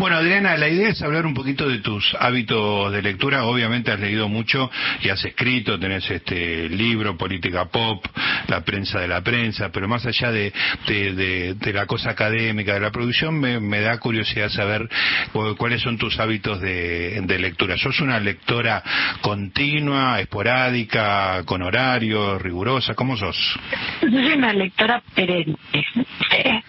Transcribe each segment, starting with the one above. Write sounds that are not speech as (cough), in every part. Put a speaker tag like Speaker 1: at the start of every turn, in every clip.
Speaker 1: Bueno, Adriana, la idea es hablar un poquito de tus hábitos de lectura. Obviamente has leído mucho y has escrito, tenés este libro, Política Pop, La prensa de la prensa, pero más allá de, la cosa académica, de la producción, me, da curiosidad saber cuáles son tus hábitos de, de lectura. ¿Sos una lectora continua, esporádica, con horarios, rigurosa? ¿Cómo sos?
Speaker 2: Yo soy una lectora perenne.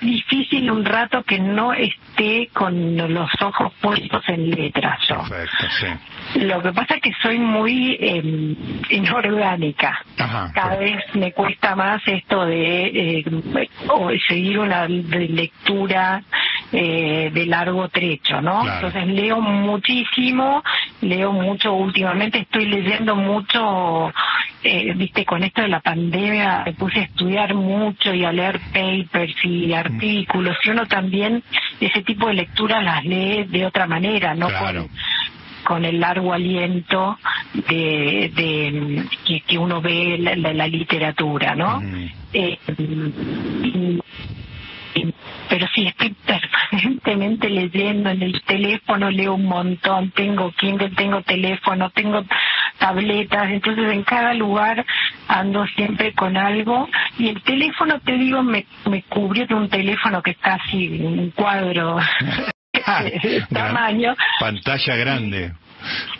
Speaker 2: Difícil un rato que no esté con los ojos puestos en letras. Perfecto, sí. Lo que pasa es que soy muy eh, inorgánica. Cada vez me cuesta más esto de eh, seguir una lectura eh, de largo trecho, ¿no? Entonces leo muchísimo, leo mucho últimamente, estoy leyendo mucho, eh, viste, con esto de la pandemia me puse a estudiar mucho y a leer papers y artículos, y uno también ese tipo de lecturas las lee de otra manera, ¿no? Con, el largo aliento de, de que, uno ve la, la, literatura, ¿no? eh, pero sí estoy permanentemente leyendo en el teléfono, leo un montón, tengo Kindle, tengo teléfono, tengo tabletas, entonces en cada lugar ando siempre con algo y el teléfono, te digo, me, me cubrió de un teléfono que está así, un cuadro (laughs) de tamaño.
Speaker 1: Pantalla grande.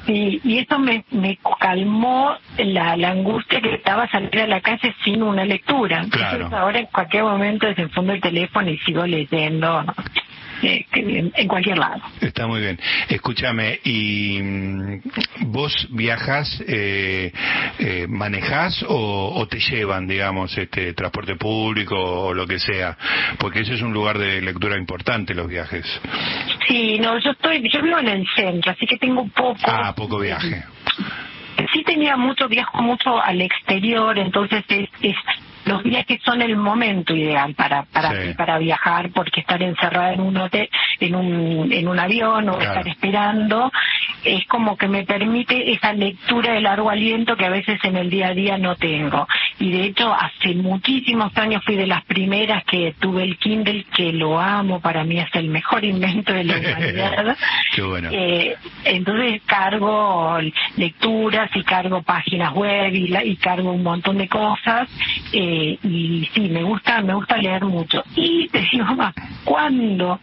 Speaker 2: Sí, y eso me, me calmó la, la angustia que estaba salir a la calle sin una lectura. Claro. ahora en cualquier momento desenfundo el teléfono y sigo leyendo en cualquier lado.
Speaker 1: Está muy bien. Escúchame, ¿y mm, vos viajas, eh, eh, manejás o, te llevan, digamos, este transporte público o lo que sea? Porque ese es un lugar de lectura importante, los viajes.
Speaker 2: Sí, no, yo estoy, yo vivo en el centro, así que tengo poco.
Speaker 1: Ah, poco viaje.
Speaker 2: Sí tenía mucho, viajo mucho al exterior, entonces es, es los viajes son el momento ideal para para para viajar porque estar encerrada en un hotel en un en un avión o estar esperando es como que me permite esa lectura de largo aliento que a veces en el día a día no tengo y de hecho hace muchísimos años fui de las primeras que tuve el Kindle que lo amo para mí es el mejor invento de la humanidad (laughs) Qué bueno. eh, entonces cargo lecturas y cargo páginas web y, y cargo un montón de cosas eh, eh, y sí, me gusta, me gusta leer mucho. Y te digo más, cuando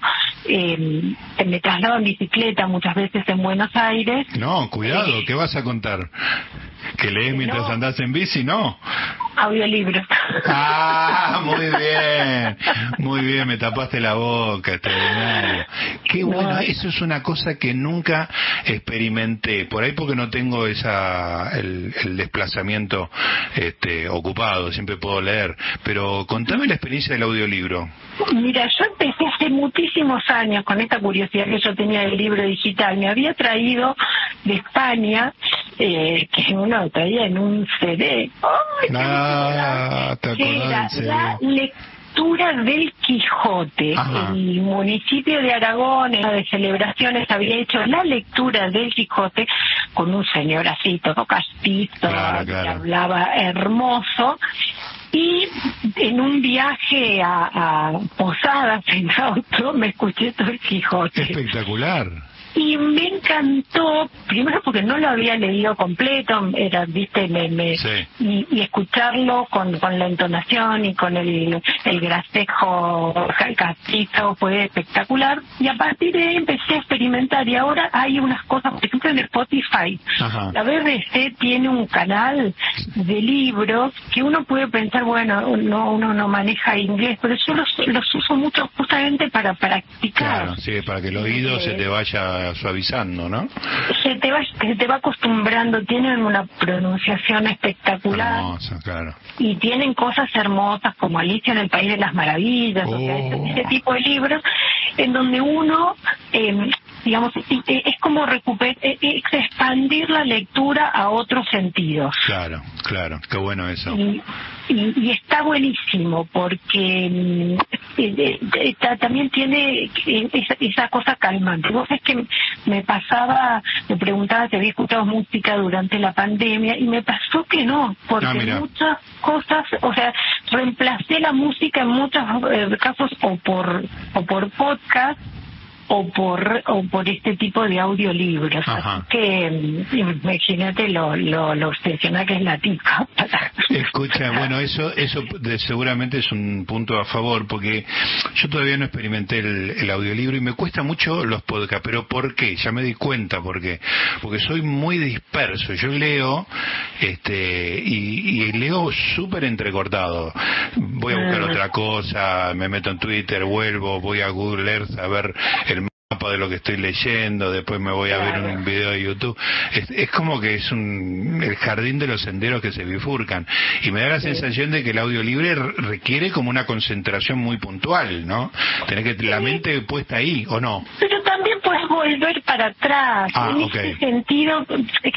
Speaker 2: eh, me traslado en bicicleta muchas veces en Buenos Aires.
Speaker 1: No, cuidado, eh, ¿qué vas a contar? ¿Que lees mientras andas en bici? No.
Speaker 2: Audiolibros.
Speaker 1: Ah, (laughs) muy bien. Muy bien, me tapaste la boca, extraordinario. Qué bueno, eso es una cosa que nunca experimenté. Por ahí porque no tengo esa el, el desplazamiento este, ocupado, siempre puedo leer. Pero contame la experiencia del audiolibro.
Speaker 2: Mira, yo empecé hace muchísimos años con esta curiosidad que yo tenía del libro digital. Me había traído de España, eh, que uno traía en un CD.
Speaker 1: ah,
Speaker 2: era la lectura del Quijote. El municipio de Aragón, en la de celebraciones, había hecho la lectura del Quijote con un señor así, todo castizo, que hablaba hermoso y en un viaje a, a Posadas en auto me escuché todo el Quijote.
Speaker 1: Espectacular
Speaker 2: y me encantó primero porque no lo había leído completo era viste me, me y, escucharlo con, con la entonación y con el el gracejo castizo fue espectacular. Y a partir de ahí empecé a experimentar y ahora hay unas cosas por ejemplo en Spotify. La BBC tiene un canal de libros que uno puede pensar bueno no uno no maneja inglés pero yo los, los uso mucho justamente para practicar.
Speaker 1: Claro sí para que el oído se te vaya suavizando, ¿no?
Speaker 2: Se te va, se te va acostumbrando, tienen una pronunciación espectacular.
Speaker 1: Hermosa, claro.
Speaker 2: Y tienen cosas hermosas como Alicia en el País de las Maravillas, o sea, ese, oh. tipo de libros en donde uno, eh, digamos, es como recuperar, expandir la lectura a otros sentidos.
Speaker 1: Claro, claro, qué bueno eso.
Speaker 2: Y, y, está buenísimo porque mm, eh, eh, también tiene esa, cosa calmante. Vos es que me pasaba, me preguntaba si había escuchado música durante la pandemia y me pasó que no, porque ah, muchas cosas, o sea, reemplacé la música en muchos eh, casos o por, o por podcast o por o por este tipo de audiolibros. Así que imagínate lo, lo, lo que es la tica.
Speaker 1: Escucha, bueno, eso eso seguramente es un punto a favor, porque yo todavía no experimenté el, audiolibro y me cuesta mucho los podcasts, pero ¿por qué? Ya me di cuenta, porque porque soy muy disperso. Yo leo este y, y leo súper entrecortado. Voy a buscar mm. otra cosa, me meto en Twitter, vuelvo, voy a Google Earth a ver el mapa de lo que estoy leyendo, después me voy a ver un video de YouTube. Es, como que es un, el jardín de los senderos que se bifurcan. Y me da la sensación de que el audio libre requiere como una concentración muy puntual, ¿no? Tener que la mente puesta ahí, ¿o no?
Speaker 2: Pero puedes volver para atrás. Ah, en ese sentido,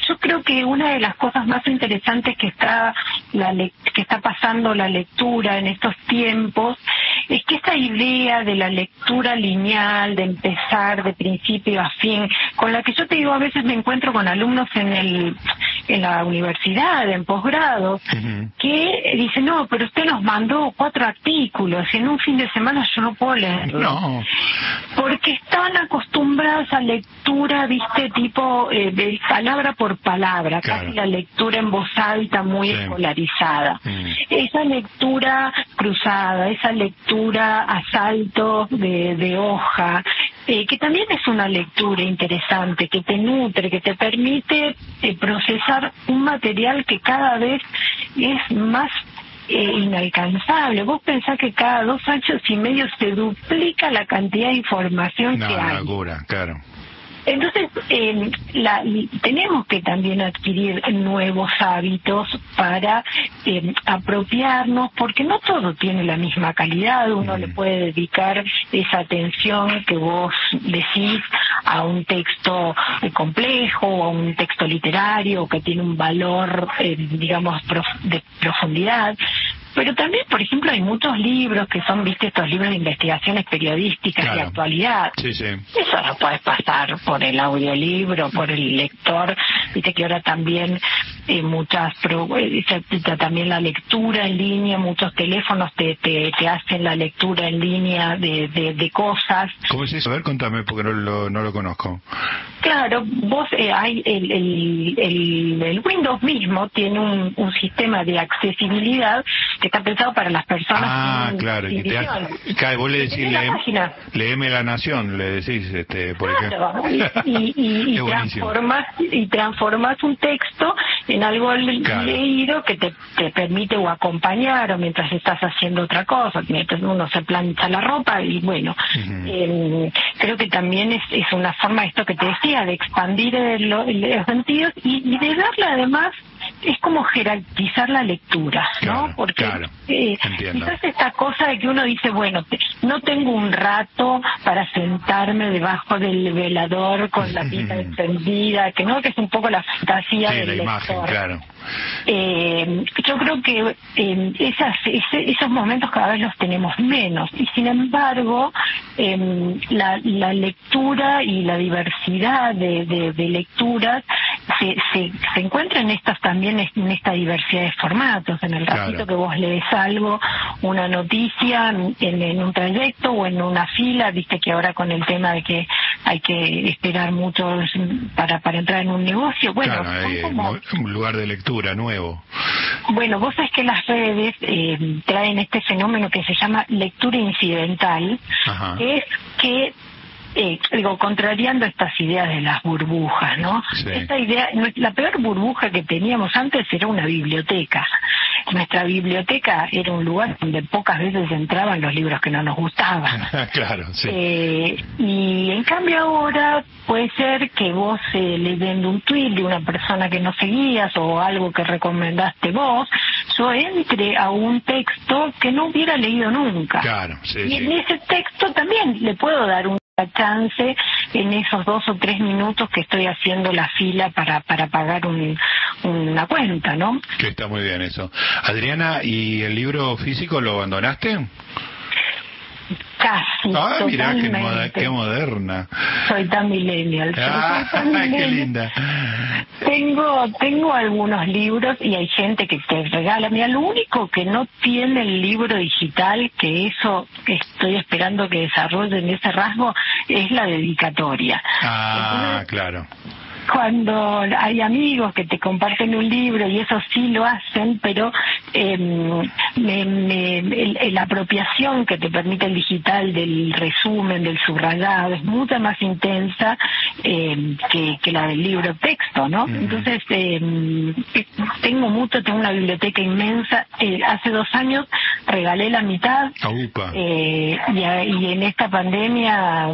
Speaker 2: yo creo que una de las cosas más interesantes que está, la que está pasando la lectura en estos tiempos es que esta idea de la lectura lineal, de empezar de principio a fin, con la que yo te digo a veces me encuentro con alumnos en el en la universidad, en posgrado, que dicen, no, pero usted nos mandó cuatro artículos y en un fin de semana yo no puedo leerlo. No. Porque están acostumbrados a lectura, viste, tipo eh, de palabra por palabra, casi la lectura en voz alta muy escolarizada. Mm. Esa lectura cruzada, esa lectura a salto de, de hoja, eh, que también es una lectura interesante, que te nutre, que te permite eh, procesar un material que cada vez es más eh, inalcanzable. Vos pensás que cada dos años y medio se duplica la cantidad de información que hay.
Speaker 1: Locura, claro.
Speaker 2: Entonces, eh, la, tenemos que también adquirir nuevos hábitos para eh, apropiarnos, porque no todo tiene la misma calidad. Uno le puede dedicar esa atención que vos decís a un texto eh, complejo o a un texto literario que tiene un valor, eh, digamos, de profundidad. Pero también, por ejemplo, hay muchos libros que son, viste, estos libros de investigaciones periodísticas de actualidad.
Speaker 1: Sí, sí.
Speaker 2: Eso no puedes pasar por el audiolibro, por el lector. Viste que ahora también eh, muchas, eh, también la lectura en línea, muchos teléfonos te, te, hacen la lectura en línea de, de, cosas.
Speaker 1: ¿Cómo es eso? A ver, contame, porque no lo, no lo conozco.
Speaker 2: Claro, vos eh, hay el, el, el, Windows mismo tiene un, un sistema de accesibilidad que está pensado para las personas
Speaker 1: ah, claro, y te hace, vos le decís, leeme la nación, le decís, este, por ejemplo.
Speaker 2: Y, y, y, transformas, y (laughs) transformas un texto en algo leído que te, te permite o acompañar o mientras estás haciendo otra cosa, mientras uno se plancha la ropa y bueno, em, creo que también es, es una forma, esto que te decía, de expandir los sentidos y, y de darle además es como jerarquizar la lectura, ¿no? Porque eh, quizás esta cosa de que uno dice, bueno, no tengo un rato para sentarme debajo del velador con la pita encendida, que no, que es un poco la fantasía del la Imagen, claro. Eh, yo creo que eh, esas, esos momentos cada vez los tenemos menos y sin embargo eh, la, la, lectura y la diversidad de, de, lecturas se, se, se encuentra en estas también en esta diversidad de formatos. En el ratito que vos lees algo una noticia en, en un trayecto o en una fila viste que ahora con el tema de que hay que esperar mucho para para entrar en un negocio bueno
Speaker 1: claro, un lugar de lectura nuevo?
Speaker 2: Bueno, vos sabés que las redes eh, traen este fenómeno que se llama lectura incidental, que es que eh, digo, contrariando estas ideas de las burbujas, ¿no? Esta idea, la peor burbuja que teníamos antes era una biblioteca. Nuestra biblioteca era un lugar donde pocas veces entraban los libros que no nos gustaban. (laughs)
Speaker 1: claro, sí.
Speaker 2: Eh, y en cambio ahora puede ser que vos eh, leyendo un tweet de una persona que no seguías o algo que recomendaste vos, yo entre a un texto que no hubiera leído nunca.
Speaker 1: Claro, sí,
Speaker 2: y en ese texto también le puedo dar un chance en esos dos o tres minutos que estoy haciendo la fila para, para pagar un, una cuenta, ¿no?
Speaker 1: Que está muy bien eso. Adriana, ¿y el libro físico lo abandonaste?
Speaker 2: Casi.
Speaker 1: Ah, mira qué, moderna.
Speaker 2: Soy tan millennial.
Speaker 1: Ah, (laughs) qué linda.
Speaker 2: Tengo, tengo algunos libros y hay gente que te regala. Mira, lo único que no tiene el libro digital, que eso estoy esperando que desarrollen ese rasgo, es la dedicatoria.
Speaker 1: Ah, claro
Speaker 2: cuando hay amigos que te comparten un libro y eso sí lo hacen, pero eh, la apropiación que te permite el digital del resumen, del subrayado, es mucho más intensa eh, que, la del libro texto, ¿no? Entonces, eh, tengo mucho, tengo una biblioteca inmensa. Eh, hace dos años regalé la mitad y, y, en esta pandemia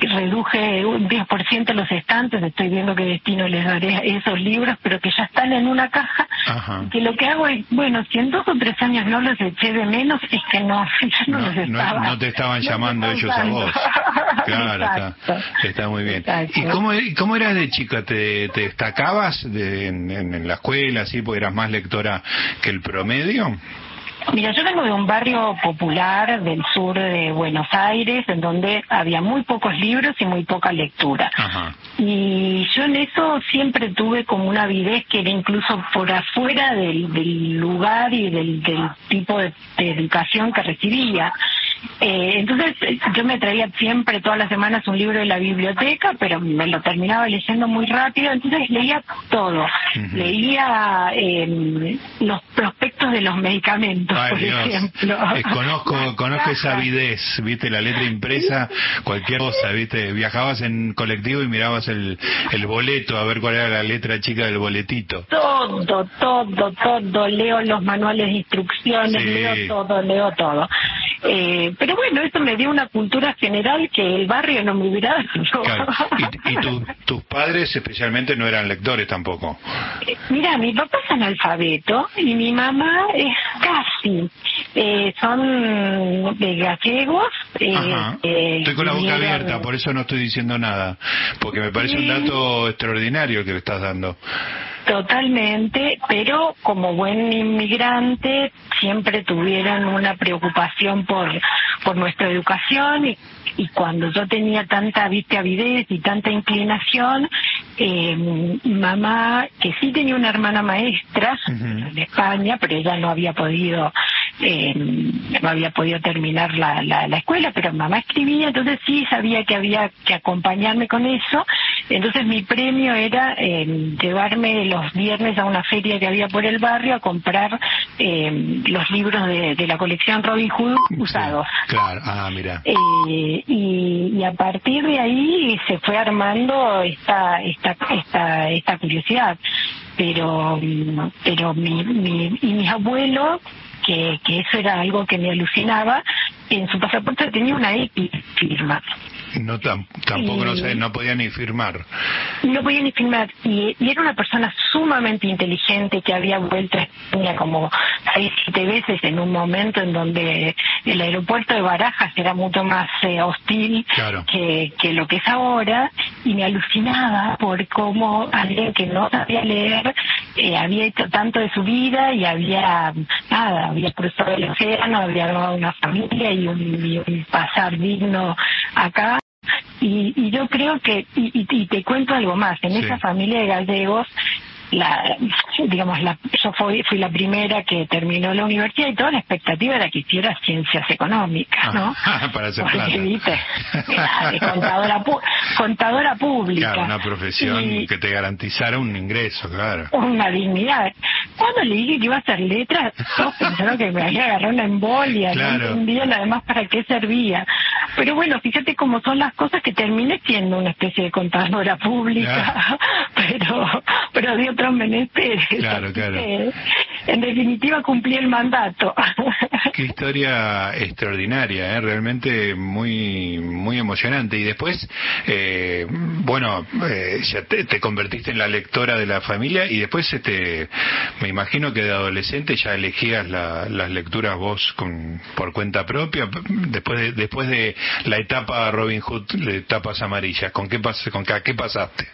Speaker 2: reduje un 10% los estantes, estoy viendo qué destino les daré esos libros, pero que ya están en una caja, que lo que hago es, bueno, si en dos o tres años no los eché de menos, es que no, (laughs) no, los estaba.
Speaker 1: No, te estaban llamando ellos a vos. Claro, está, está, muy bien. ¿Y cómo, cómo eras de chica? ¿Te, destacabas en, en la escuela, así, porque eras más lectora que el promedio?
Speaker 2: Mira, yo vengo de un barrio popular del sur de Buenos Aires, en donde había muy pocos libros y muy poca lectura. Y yo en eso siempre tuve como una avidez que era incluso por afuera del, lugar y del, tipo de educación que recibía. Eh, entonces yo me traía siempre todas las semanas un libro de la biblioteca, pero me lo terminaba leyendo muy rápido, entonces leía todo. Leía eh, los prospectos de los medicamentos, por ejemplo.
Speaker 1: Eh, conozco, conozco esa avidez, viste, la letra impresa, cualquier cosa, viste, viajabas en colectivo y mirabas el, el boleto a ver cuál era la letra chica del boletito.
Speaker 2: Todo, todo, todo, leo los manuales de instrucciones, leo todo, leo todo. Eh, pero bueno, eso me dio una cultura general que el barrio no me hubiera dado. (laughs)
Speaker 1: ¿Y, tus padres especialmente no eran lectores tampoco?
Speaker 2: Eh, mira, mi papá es analfabeto y mi mamá es casi. Eh, son de gallegos.
Speaker 1: Eh, estoy con la boca abierta, por eso no estoy diciendo nada, porque me parece un dato extraordinario que le estás dando.
Speaker 2: Totalmente, pero como buen inmigrante siempre tuvieron una preocupación por, por nuestra educación y, y cuando yo tenía tanta viste avidez y tanta inclinación, eh, mamá, que sí tenía una hermana maestra en España, pero ella no había podido eh, no había podido terminar la, la, escuela, pero mamá escribía, entonces sí sabía que había que acompañarme con eso. Entonces mi premio era eh, llevarme los viernes a una feria que había por el barrio a comprar eh, los libros de, de, la colección Robin Hood usados.
Speaker 1: claro, ah, mira.
Speaker 2: Eh, y, y, a partir de ahí se fue armando esta, esta, esta, esta curiosidad. Pero, pero mi, mi, y mis abuelos que, que eso era algo que me alucinaba, en su pasaporte tenía una X firma.
Speaker 1: No, tampoco, no sé, no podía ni firmar.
Speaker 2: No podía ni firmar. Y, era una persona sumamente inteligente que había vuelto a España como seis, siete veces en un momento en donde el aeropuerto de Barajas era mucho más eh, hostil que, que lo que es ahora. Y me alucinaba por cómo alguien que no sabía leer eh, había hecho tanto de su vida y había, nada, había cruzado el océano, había dado una familia y un pasar digno acá. Y, y yo creo que, y, y, te cuento algo más, en esa familia de gallegos la, digamos, la, yo fui, fui la primera que terminó la universidad y toda la expectativa era que hiciera ciencias económicas, ¿no?
Speaker 1: Ah, (laughs) para hacer plata. (laughs)
Speaker 2: contadora, contadora pública.
Speaker 1: Claro, una profesión que te garantizara un ingreso, claro.
Speaker 2: Una dignidad. Cuando le dije que iba a hacer letras, todos pensaron que me había agarrado una embolia, claro. no entendían además para qué servía. Pero bueno, fíjate cómo son las cosas que terminé siendo una especie de contadora pública, (laughs) pero, pero otros menesteres.
Speaker 1: Claro, claro. (laughs)
Speaker 2: en definitiva cumplí el mandato. (laughs)
Speaker 1: Qué historia extraordinaria, ¿eh? realmente muy, muy emocionante. Y después, eh, bueno, eh, ya te, convertiste en la lectora de la familia y después, este, me imagino que de adolescente ya elegías las lecturas vos con, por cuenta propia. Después de, después de la etapa Robin Hood, de etapas amarillas, ¿con qué, pas con qué, pasaste?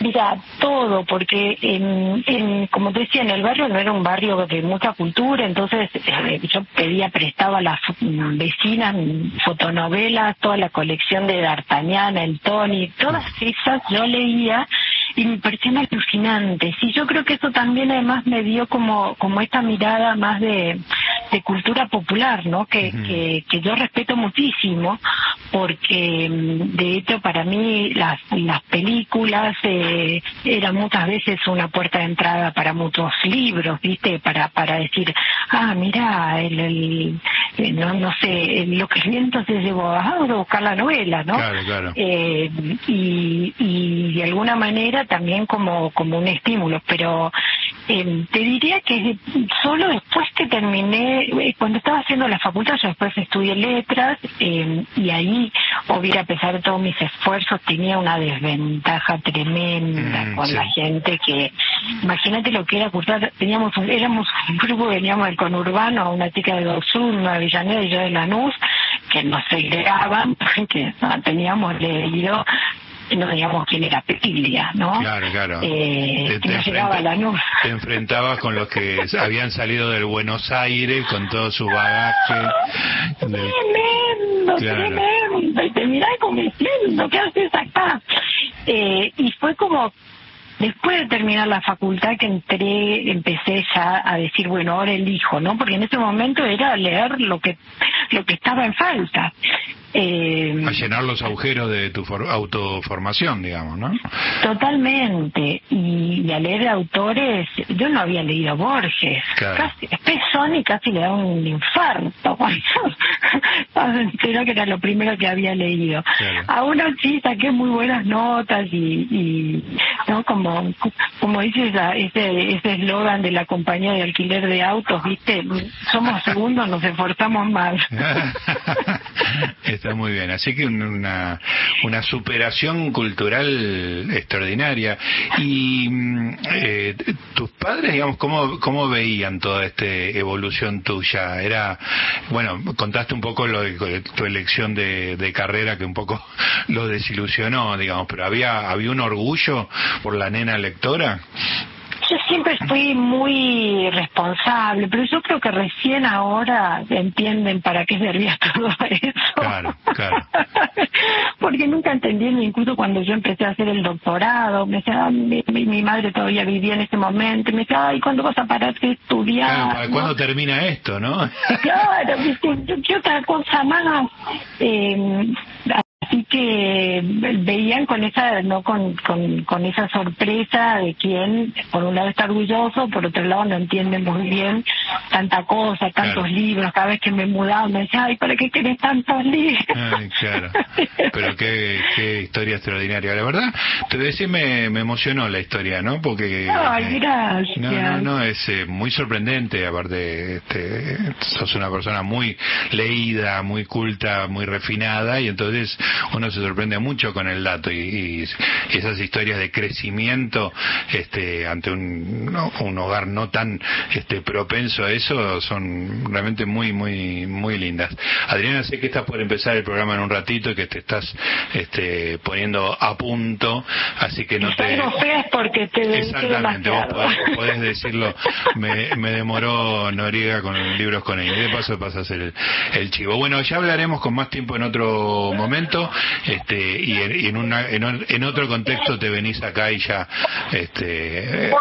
Speaker 2: Mira, todo, porque en, como te decía, en el barrio no era un barrio de mucha cultura, entonces eh, yo pedía prestado a las vecinas fotonovelas, toda la colección de D'Artagnan, el Tony, todas esas yo leía y me parecían alucinantes. Y yo creo que eso también además me dio como, como esta mirada más de, de cultura popular, ¿no? Que, que, que, yo respeto muchísimo, porque mm, de hecho para mí las, las películas eh, eran muchas veces una puerta de entrada para muchos libros, ¿viste? Para, para decir, ah, mira, el, el, eh, no, no sé, lo que el viento se llevó a buscar la novela, ¿no?
Speaker 1: Claro, claro.
Speaker 2: Eh, y, y de alguna manera también como, como un estímulo, pero eh, te diría que solo después que terminé, eh, cuando estaba haciendo la facultad, yo después estudié letras eh, y ahí, a pesar de todos mis esfuerzos, tenía una desventaja tremenda mm, con la gente que, imagínate lo que era cursar, teníamos un, éramos un grupo, veníamos del conurbano, una chica de Doxur, una Avellaneda y yo de Lanús, que nos segregaban (laughs) porque no, teníamos leído no digamos quién era Petilia, ¿no?
Speaker 1: Claro, claro.
Speaker 2: Eh, te, llegaba la
Speaker 1: te enfrentabas con los que (laughs) habían salido del Buenos Aires con todo su bagaje.
Speaker 2: Tremendo, tremendo. Y te mirás como diciendo, ¿qué haces acá? Eh, y fue como Después de terminar la facultad que entré, empecé ya a decir, bueno, ahora elijo, ¿no? Porque en ese momento era leer lo que lo que estaba en falta.
Speaker 1: Eh, a llenar los agujeros de tu autoformación, digamos, ¿no?
Speaker 2: Totalmente. Y, a leer autores, yo no había leído Borges. Casi, pezón y casi le da un infarto. Creo (laughs) que era lo primero que había leído. Aún así saqué muy buenas notas y, y no como como dice ese ese eslogan de la compañía de alquiler de autos, ¿viste? Somos segundos, nos esforzamos más. (laughs)
Speaker 1: Está muy bien. Así que una, una superación cultural extraordinaria. Y mm, eh, tus padres, digamos, ¿cómo, ¿cómo veían toda esta evolución tuya? Era, bueno, contaste un poco lo de, tu elección de, de carrera que un poco (laughs) lo desilusionó, digamos, pero había, había un orgullo por la nena lectora.
Speaker 2: Yo siempre fui muy responsable, pero yo creo que recién ahora entienden para qué servía (laughs) todo eso.
Speaker 1: Claro, claro. (laughs)
Speaker 2: Porque nunca entendí, incluso cuando yo empecé a hacer el doctorado, me decía, ah, mi, madre todavía vivía en ese momento, me decía, ay, ¿cuándo vas a parar de estudiar?
Speaker 1: Claro, ¿cuándo termina esto, no?
Speaker 2: claro, ¿qué otra cosa más? Eh, Así que veían con esa no con, con, esa sorpresa de quien por un lado está orgulloso, por otro lado no entiende muy bien tanta cosa, tantos libros. Cada vez que me mudaba me decía, ay, ¿para qué querés tantos libros?
Speaker 1: claro. (laughs) Pero qué, qué historia extraordinaria. La verdad, te decía, me, me emocionó la historia, ¿no? Porque...
Speaker 2: Ay, eh, gracias.
Speaker 1: No, no, no, es eh, muy sorprendente. Aparte, este, sos una persona muy leída, muy culta, muy refinada y entonces uno se sorprende mucho con el dato y, esas historias de crecimiento este, ante un, un hogar no tan este, propenso a eso son realmente muy, muy, muy lindas. Adriana, sé que estás por empezar el programa en un ratito y que te estás este, poniendo a punto, así que no te...
Speaker 2: porque te
Speaker 1: Exactamente, vos podés, decirlo. Me, me, demoró Noriega con libros con él. Y de paso pasas el, el chivo. Bueno, ya hablaremos con más tiempo en otro momento este, y, en, una, en, otro contexto te venís acá y ya este,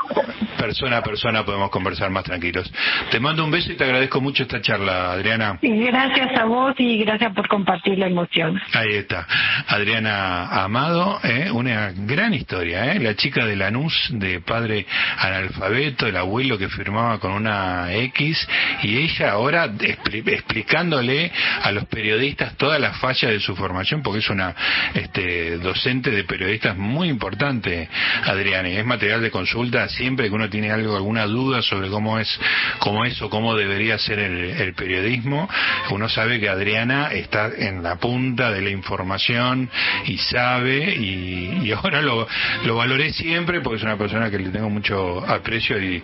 Speaker 1: persona a persona podemos conversar más tranquilos. Te mando un beso y te agradezco mucho esta charla, Adriana.
Speaker 2: Gracias a vos y gracias por compartir la emoción.
Speaker 1: Ahí está. Adriana Amado, ¿eh? una gran historia, ¿eh? la chica de Lanús, de padre analfabeto, el abuelo que firmaba con una X, y ella ahora explicándole a los periodistas todas las fallas de su formación, porque es una este, docente de periodistas muy importante, Adriana, y es material de consulta siempre que uno tiene algo, alguna duda sobre cómo es, cómo es o cómo debería ser el, periodismo, uno sabe que Adriana está en la punta de la información y sabe, y, (laughs) ahora lo, lo valoré siempre porque es una persona que le tengo mucho aprecio y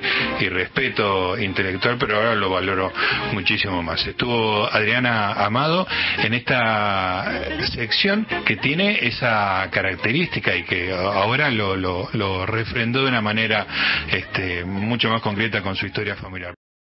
Speaker 1: respeto intelectual, pero ahora lo valoro muchísimo más. Estuvo Adriana Amado en esta sección que tiene esa característica y que ahora lo, lo, lo refrendó de una manera este, mucho más concreta con su historia familiar.